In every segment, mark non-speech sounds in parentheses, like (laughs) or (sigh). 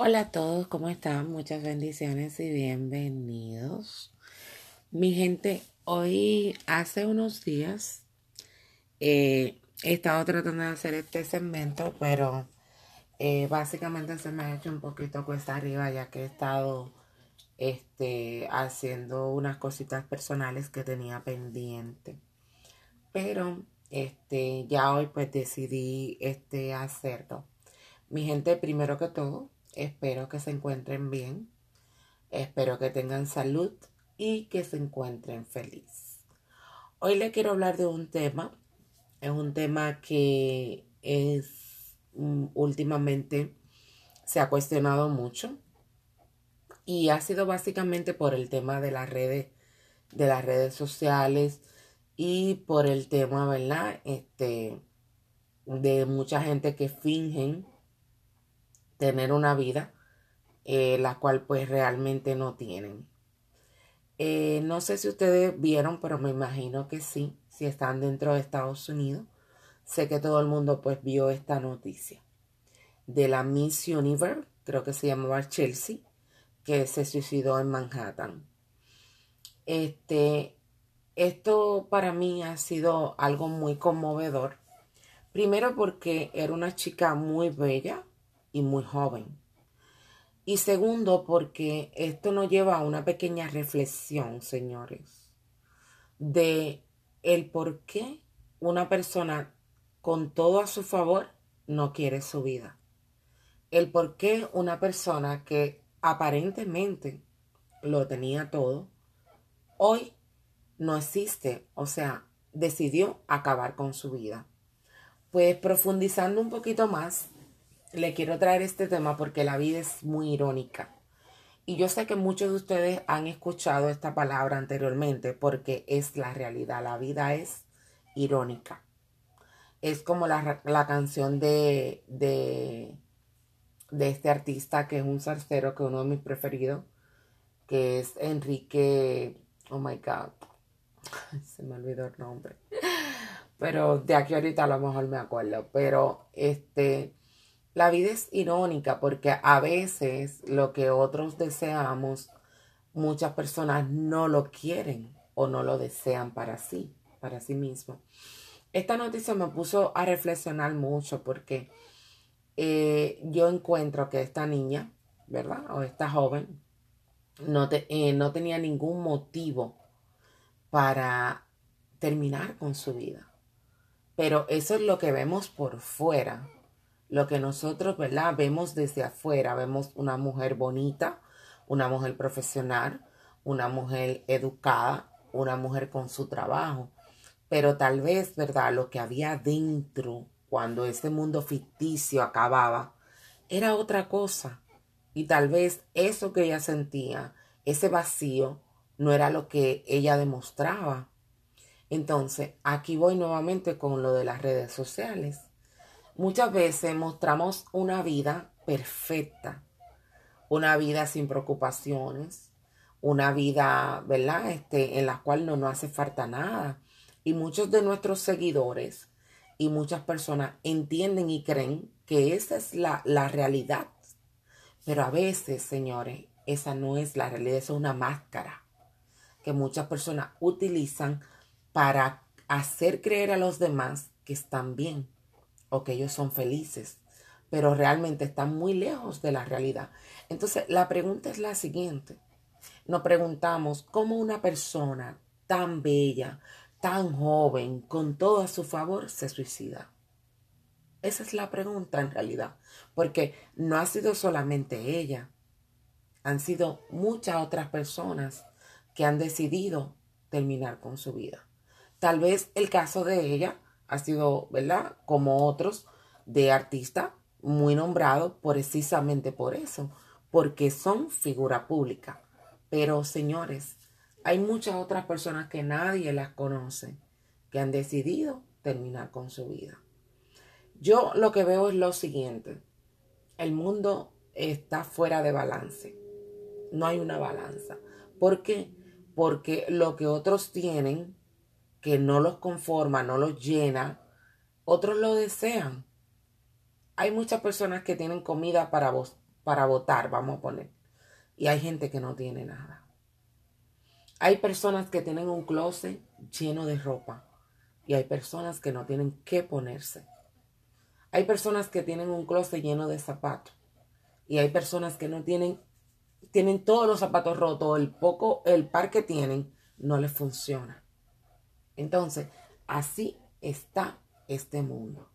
Hola a todos, ¿cómo están? Muchas bendiciones y bienvenidos. Mi gente, hoy hace unos días eh, he estado tratando de hacer este segmento, pero eh, básicamente se me ha hecho un poquito cuesta arriba ya que he estado este, haciendo unas cositas personales que tenía pendiente. Pero este, ya hoy pues decidí este, hacerlo. Mi gente, primero que todo, Espero que se encuentren bien. Espero que tengan salud y que se encuentren feliz. Hoy le quiero hablar de un tema. Es un tema que es mm, últimamente se ha cuestionado mucho y ha sido básicamente por el tema de las redes de las redes sociales y por el tema, ¿verdad? Este de mucha gente que fingen tener una vida, eh, la cual pues realmente no tienen. Eh, no sé si ustedes vieron, pero me imagino que sí, si están dentro de Estados Unidos. Sé que todo el mundo pues vio esta noticia de la Miss Universe, creo que se llamaba Chelsea, que se suicidó en Manhattan. Este, esto para mí ha sido algo muy conmovedor. Primero porque era una chica muy bella, y muy joven. Y segundo, porque esto nos lleva a una pequeña reflexión, señores, de el por qué una persona con todo a su favor no quiere su vida. El por qué una persona que aparentemente lo tenía todo, hoy no existe, o sea, decidió acabar con su vida. Pues profundizando un poquito más, le quiero traer este tema porque la vida es muy irónica. Y yo sé que muchos de ustedes han escuchado esta palabra anteriormente porque es la realidad. La vida es irónica. Es como la, canción de, de, de, este artista que es un zarcero, que es uno de mis preferidos, que es Enrique. Oh my God. (laughs) Se me olvidó el nombre. Pero de aquí ahorita a lo mejor me acuerdo. Pero este la vida es irónica porque a veces lo que otros deseamos, muchas personas no lo quieren o no lo desean para sí, para sí mismo. Esta noticia me puso a reflexionar mucho porque eh, yo encuentro que esta niña, ¿verdad? O esta joven, no, eh, no tenía ningún motivo para terminar con su vida. Pero eso es lo que vemos por fuera lo que nosotros, ¿verdad? Vemos desde afuera, vemos una mujer bonita, una mujer profesional, una mujer educada, una mujer con su trabajo. Pero tal vez, ¿verdad? Lo que había dentro cuando ese mundo ficticio acababa era otra cosa. Y tal vez eso que ella sentía, ese vacío, no era lo que ella demostraba. Entonces, aquí voy nuevamente con lo de las redes sociales. Muchas veces mostramos una vida perfecta, una vida sin preocupaciones, una vida, ¿verdad? Este, en la cual no nos hace falta nada. Y muchos de nuestros seguidores y muchas personas entienden y creen que esa es la, la realidad. Pero a veces, señores, esa no es la realidad, es una máscara que muchas personas utilizan para hacer creer a los demás que están bien o que ellos son felices, pero realmente están muy lejos de la realidad. Entonces, la pregunta es la siguiente. Nos preguntamos cómo una persona tan bella, tan joven, con todo a su favor, se suicida. Esa es la pregunta en realidad, porque no ha sido solamente ella, han sido muchas otras personas que han decidido terminar con su vida. Tal vez el caso de ella ha sido, ¿verdad? Como otros de artistas muy nombrados precisamente por eso, porque son figura pública. Pero señores, hay muchas otras personas que nadie las conoce, que han decidido terminar con su vida. Yo lo que veo es lo siguiente, el mundo está fuera de balance, no hay una balanza. ¿Por qué? Porque lo que otros tienen que no los conforma, no los llena, otros lo desean. Hay muchas personas que tienen comida para, para votar, vamos a poner. Y hay gente que no tiene nada. Hay personas que tienen un closet lleno de ropa y hay personas que no tienen qué ponerse. Hay personas que tienen un closet lleno de zapatos y hay personas que no tienen tienen todos los zapatos rotos, el poco el par que tienen no les funciona. Entonces, así está este mundo.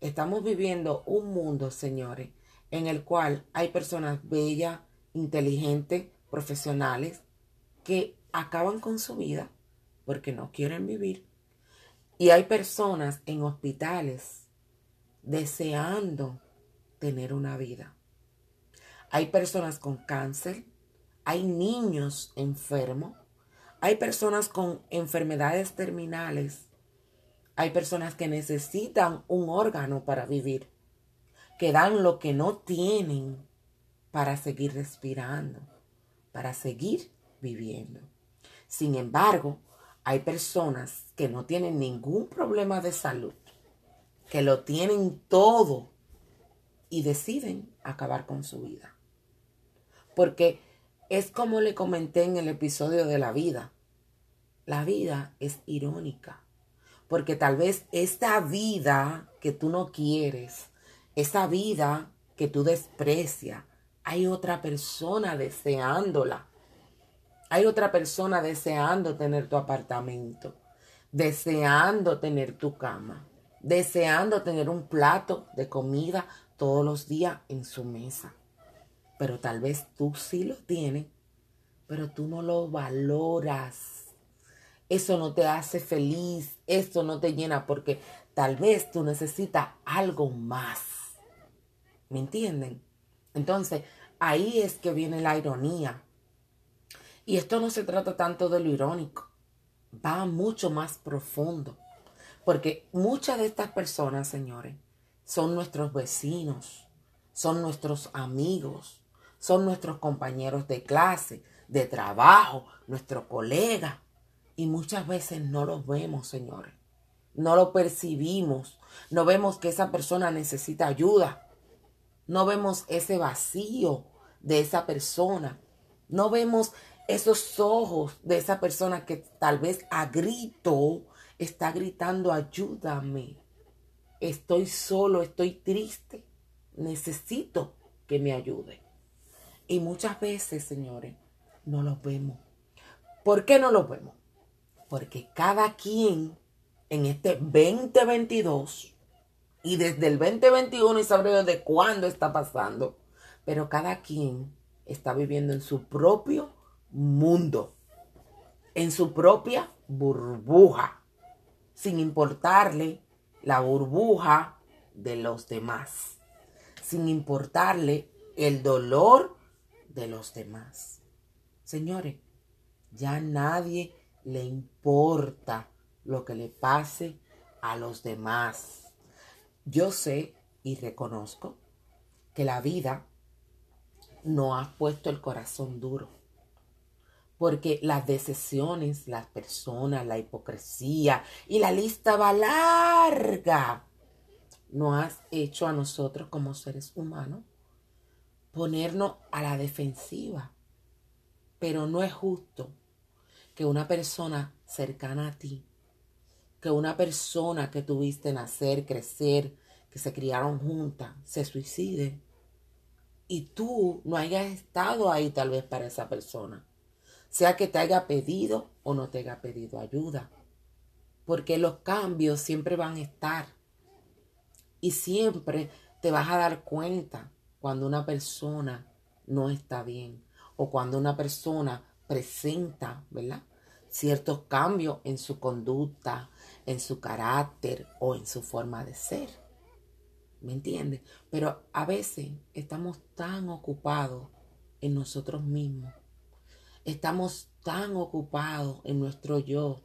Estamos viviendo un mundo, señores, en el cual hay personas bellas, inteligentes, profesionales, que acaban con su vida porque no quieren vivir. Y hay personas en hospitales deseando tener una vida. Hay personas con cáncer, hay niños enfermos, hay personas con enfermedades terminales, hay personas que necesitan un órgano para vivir, que dan lo que no tienen para seguir respirando, para seguir viviendo. Sin embargo, hay personas que no tienen ningún problema de salud, que lo tienen todo y deciden acabar con su vida. Porque es como le comenté en el episodio de la vida. La vida es irónica. Porque tal vez esta vida que tú no quieres, esa vida que tú desprecias, hay otra persona deseándola. Hay otra persona deseando tener tu apartamento, deseando tener tu cama, deseando tener un plato de comida todos los días en su mesa. Pero tal vez tú sí lo tienes, pero tú no lo valoras. Eso no te hace feliz, eso no te llena porque tal vez tú necesitas algo más. ¿Me entienden? Entonces, ahí es que viene la ironía. Y esto no se trata tanto de lo irónico, va mucho más profundo. Porque muchas de estas personas, señores, son nuestros vecinos, son nuestros amigos, son nuestros compañeros de clase, de trabajo, nuestros colegas. Y muchas veces no los vemos, señores. No lo percibimos. No vemos que esa persona necesita ayuda. No vemos ese vacío de esa persona. No vemos esos ojos de esa persona que tal vez a grito está gritando, ayúdame. Estoy solo, estoy triste. Necesito que me ayude. Y muchas veces, señores, no los vemos. ¿Por qué no los vemos? Porque cada quien en este 2022 y desde el 2021 y sabré de cuándo está pasando, pero cada quien está viviendo en su propio mundo, en su propia burbuja, sin importarle la burbuja de los demás, sin importarle el dolor de los demás. Señores, ya nadie le importa lo que le pase a los demás. Yo sé y reconozco que la vida no ha puesto el corazón duro porque las decisiones, las personas, la hipocresía y la lista va larga. No has hecho a nosotros como seres humanos ponernos a la defensiva. Pero no es justo que una persona cercana a ti, que una persona que tuviste nacer, crecer, que se criaron juntas, se suicide y tú no hayas estado ahí tal vez para esa persona sea que te haya pedido o no te haya pedido ayuda. Porque los cambios siempre van a estar. Y siempre te vas a dar cuenta cuando una persona no está bien o cuando una persona presenta, ¿verdad? Ciertos cambios en su conducta, en su carácter o en su forma de ser. ¿Me entiendes? Pero a veces estamos tan ocupados en nosotros mismos Estamos tan ocupados en nuestro yo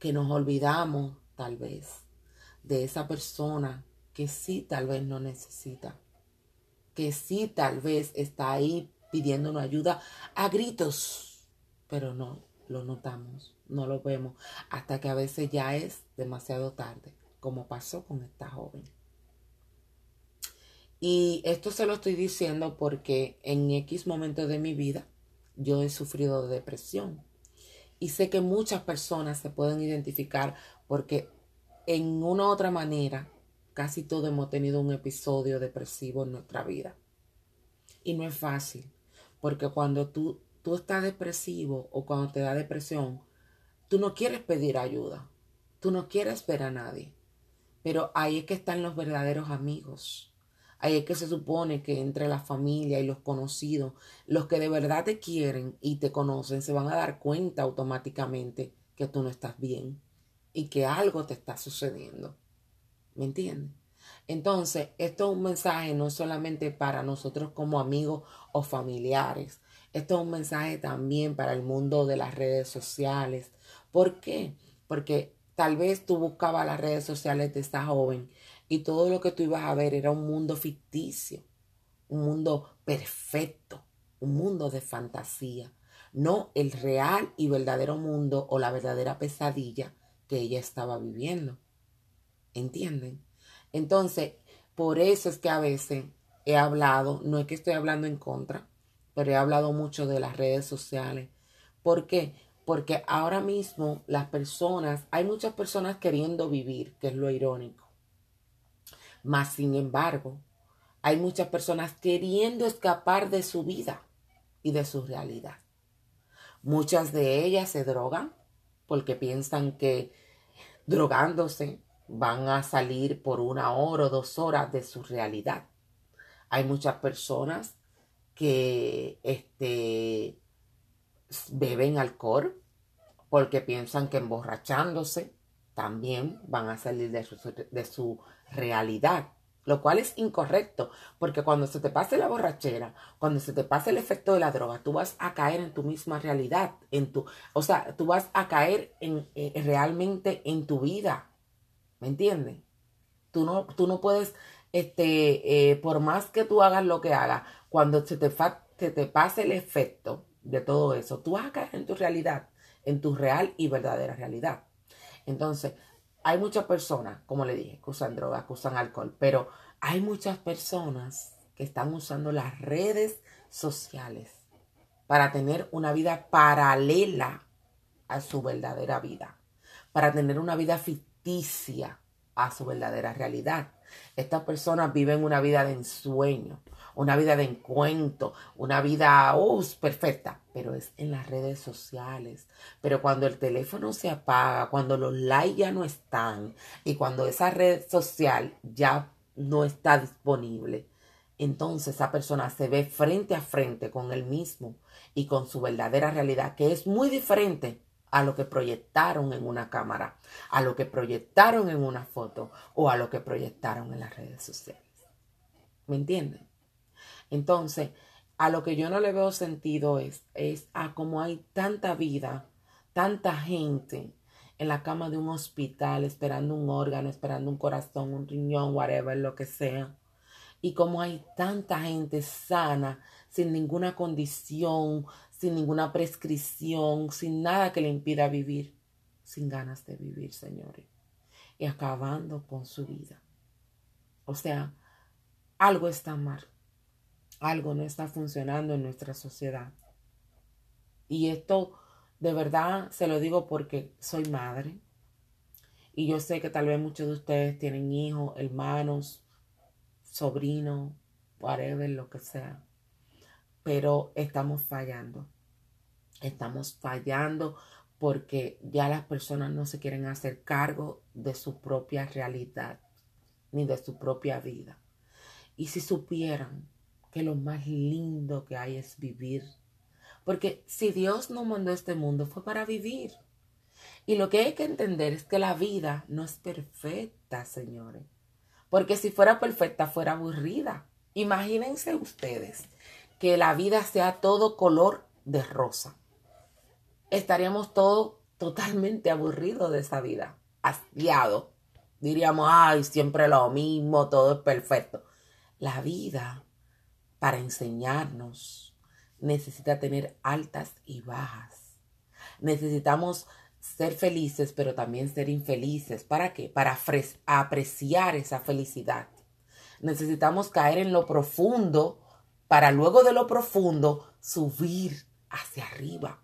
que nos olvidamos tal vez de esa persona que sí tal vez no necesita, que sí tal vez está ahí pidiéndonos ayuda a gritos, pero no lo notamos, no lo vemos, hasta que a veces ya es demasiado tarde, como pasó con esta joven. Y esto se lo estoy diciendo porque en X momento de mi vida yo he sufrido de depresión. Y sé que muchas personas se pueden identificar porque en una u otra manera casi todos hemos tenido un episodio depresivo en nuestra vida. Y no es fácil, porque cuando tú, tú estás depresivo o cuando te da depresión, tú no quieres pedir ayuda, tú no quieres ver a nadie. Pero ahí es que están los verdaderos amigos. Ahí es que se supone que entre la familia y los conocidos, los que de verdad te quieren y te conocen, se van a dar cuenta automáticamente que tú no estás bien y que algo te está sucediendo. ¿Me entiendes? Entonces, esto es un mensaje no solamente para nosotros como amigos o familiares, esto es un mensaje también para el mundo de las redes sociales. ¿Por qué? Porque tal vez tú buscabas las redes sociales de esta joven y todo lo que tú ibas a ver era un mundo ficticio, un mundo perfecto, un mundo de fantasía, no el real y verdadero mundo o la verdadera pesadilla que ella estaba viviendo. ¿Entienden? Entonces, por eso es que a veces he hablado, no es que estoy hablando en contra, pero he hablado mucho de las redes sociales. ¿Por qué? Porque ahora mismo las personas, hay muchas personas queriendo vivir, que es lo irónico. Más sin embargo, hay muchas personas queriendo escapar de su vida y de su realidad. Muchas de ellas se drogan porque piensan que drogándose van a salir por una hora o dos horas de su realidad. Hay muchas personas que este, beben alcohol porque piensan que emborrachándose también van a salir de su, de su realidad, lo cual es incorrecto, porque cuando se te pase la borrachera, cuando se te pase el efecto de la droga, tú vas a caer en tu misma realidad, en tu, o sea, tú vas a caer eh, realmente en tu vida, ¿me entiendes? Tú no, tú no puedes, este, eh, por más que tú hagas lo que hagas, cuando se te, se te pase el efecto de todo eso, tú vas a caer en tu realidad, en tu real y verdadera realidad. Entonces, hay muchas personas, como le dije, que usan drogas, que usan alcohol, pero hay muchas personas que están usando las redes sociales para tener una vida paralela a su verdadera vida, para tener una vida ficticia a su verdadera realidad. Estas personas viven una vida de ensueño, una vida de encuentro, una vida perfecta, pero es en las redes sociales. Pero cuando el teléfono se apaga, cuando los likes ya no están y cuando esa red social ya no está disponible, entonces esa persona se ve frente a frente con él mismo y con su verdadera realidad, que es muy diferente a lo que proyectaron en una cámara, a lo que proyectaron en una foto o a lo que proyectaron en las redes sociales. ¿Me entienden? Entonces, a lo que yo no le veo sentido es, es a cómo hay tanta vida, tanta gente en la cama de un hospital esperando un órgano, esperando un corazón, un riñón, whatever, lo que sea. Y cómo hay tanta gente sana, sin ninguna condición, sin ninguna prescripción, sin nada que le impida vivir, sin ganas de vivir, señores. Y acabando con su vida. O sea, algo está mal algo no está funcionando en nuestra sociedad. Y esto de verdad se lo digo porque soy madre. Y yo sé que tal vez muchos de ustedes tienen hijos, hermanos, sobrinos, whatever, lo que sea. Pero estamos fallando. Estamos fallando porque ya las personas no se quieren hacer cargo de su propia realidad ni de su propia vida. Y si supieran que lo más lindo que hay es vivir. Porque si Dios nos mandó este mundo fue para vivir. Y lo que hay que entender es que la vida no es perfecta, señores. Porque si fuera perfecta, fuera aburrida. Imagínense ustedes que la vida sea todo color de rosa. Estaríamos todos totalmente aburridos de esa vida, hastiados. Diríamos, ay, siempre lo mismo, todo es perfecto. La vida para enseñarnos necesita tener altas y bajas. Necesitamos ser felices, pero también ser infelices. ¿Para qué? Para apreciar esa felicidad. Necesitamos caer en lo profundo para luego de lo profundo subir hacia arriba.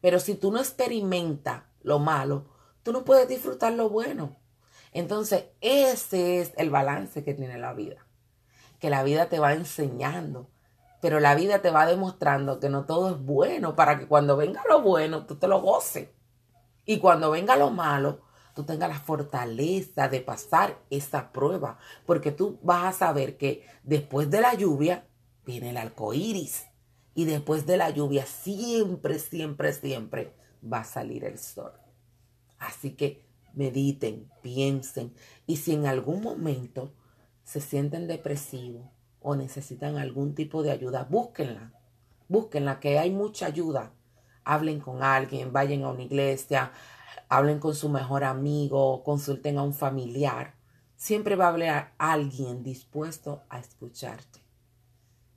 Pero si tú no experimentas lo malo, tú no puedes disfrutar lo bueno. Entonces, ese es el balance que tiene la vida. Que la vida te va enseñando, pero la vida te va demostrando que no todo es bueno para que cuando venga lo bueno, tú te lo goces. Y cuando venga lo malo, tú tengas la fortaleza de pasar esa prueba, porque tú vas a saber que después de la lluvia viene el arco iris y después de la lluvia siempre, siempre, siempre va a salir el sol. Así que mediten, piensen y si en algún momento se sienten depresivos o necesitan algún tipo de ayuda, búsquenla, búsquenla, que hay mucha ayuda. Hablen con alguien, vayan a una iglesia, hablen con su mejor amigo, consulten a un familiar. Siempre va a haber alguien dispuesto a escucharte.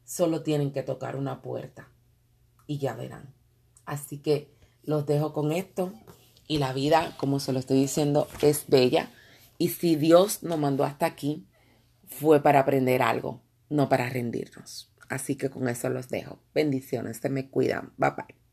Solo tienen que tocar una puerta y ya verán. Así que los dejo con esto y la vida, como se lo estoy diciendo, es bella. Y si Dios nos mandó hasta aquí, fue para aprender algo, no para rendirnos. Así que con eso los dejo. Bendiciones, se me cuidan. Bye bye.